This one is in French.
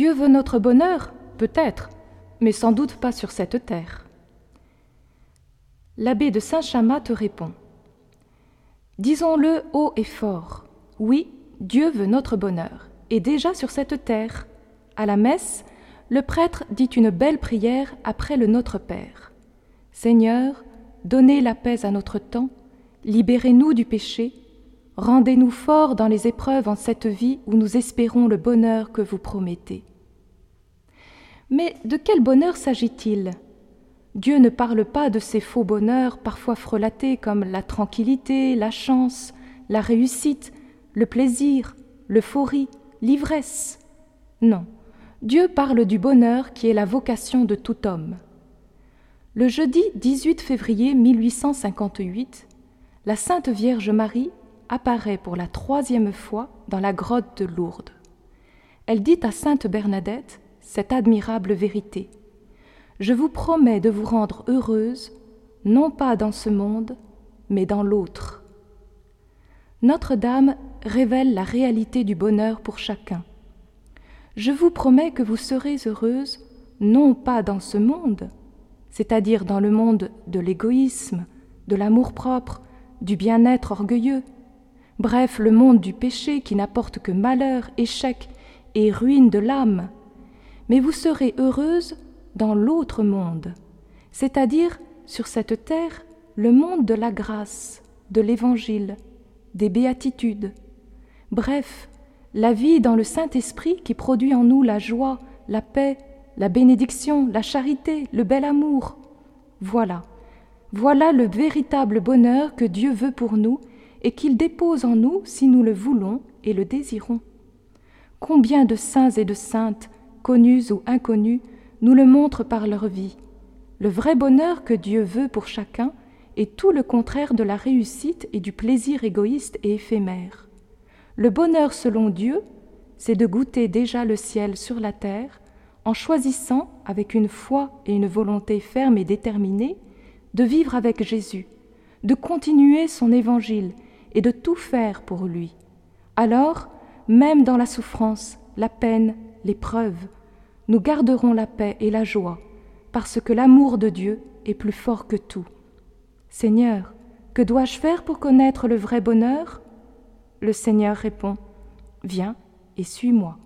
Dieu veut notre bonheur, peut-être, mais sans doute pas sur cette terre. L'abbé de Saint-Chamas te répond. Disons-le haut et fort, oui, Dieu veut notre bonheur, et déjà sur cette terre. À la messe, le prêtre dit une belle prière après le Notre Père. Seigneur, donnez la paix à notre temps, libérez-nous du péché, rendez-nous forts dans les épreuves en cette vie où nous espérons le bonheur que vous promettez. Mais de quel bonheur s'agit-il? Dieu ne parle pas de ces faux bonheurs parfois frelatés comme la tranquillité, la chance, la réussite, le plaisir, l'euphorie, l'ivresse. Non, Dieu parle du bonheur qui est la vocation de tout homme. Le jeudi 18 février 1858, la Sainte Vierge Marie apparaît pour la troisième fois dans la grotte de Lourdes. Elle dit à Sainte Bernadette cette admirable vérité. Je vous promets de vous rendre heureuse, non pas dans ce monde, mais dans l'autre. Notre-Dame révèle la réalité du bonheur pour chacun. Je vous promets que vous serez heureuse non pas dans ce monde, c'est-à-dire dans le monde de l'égoïsme, de l'amour-propre, du bien-être orgueilleux, bref, le monde du péché qui n'apporte que malheur, échec et ruine de l'âme. Mais vous serez heureuse dans l'autre monde, c'est-à-dire sur cette terre, le monde de la grâce, de l'Évangile, des béatitudes, bref, la vie dans le Saint-Esprit qui produit en nous la joie, la paix, la bénédiction, la charité, le bel amour. Voilà, voilà le véritable bonheur que Dieu veut pour nous et qu'il dépose en nous si nous le voulons et le désirons. Combien de saints et de saintes, connus ou inconnus, nous le montrent par leur vie. Le vrai bonheur que Dieu veut pour chacun est tout le contraire de la réussite et du plaisir égoïste et éphémère. Le bonheur selon Dieu, c'est de goûter déjà le ciel sur la terre, en choisissant, avec une foi et une volonté ferme et déterminée, de vivre avec Jésus, de continuer son évangile et de tout faire pour lui. Alors, même dans la souffrance, la peine, l'épreuve, nous garderons la paix et la joie, parce que l'amour de Dieu est plus fort que tout. Seigneur, que dois-je faire pour connaître le vrai bonheur? Le Seigneur répond, Viens et suis-moi.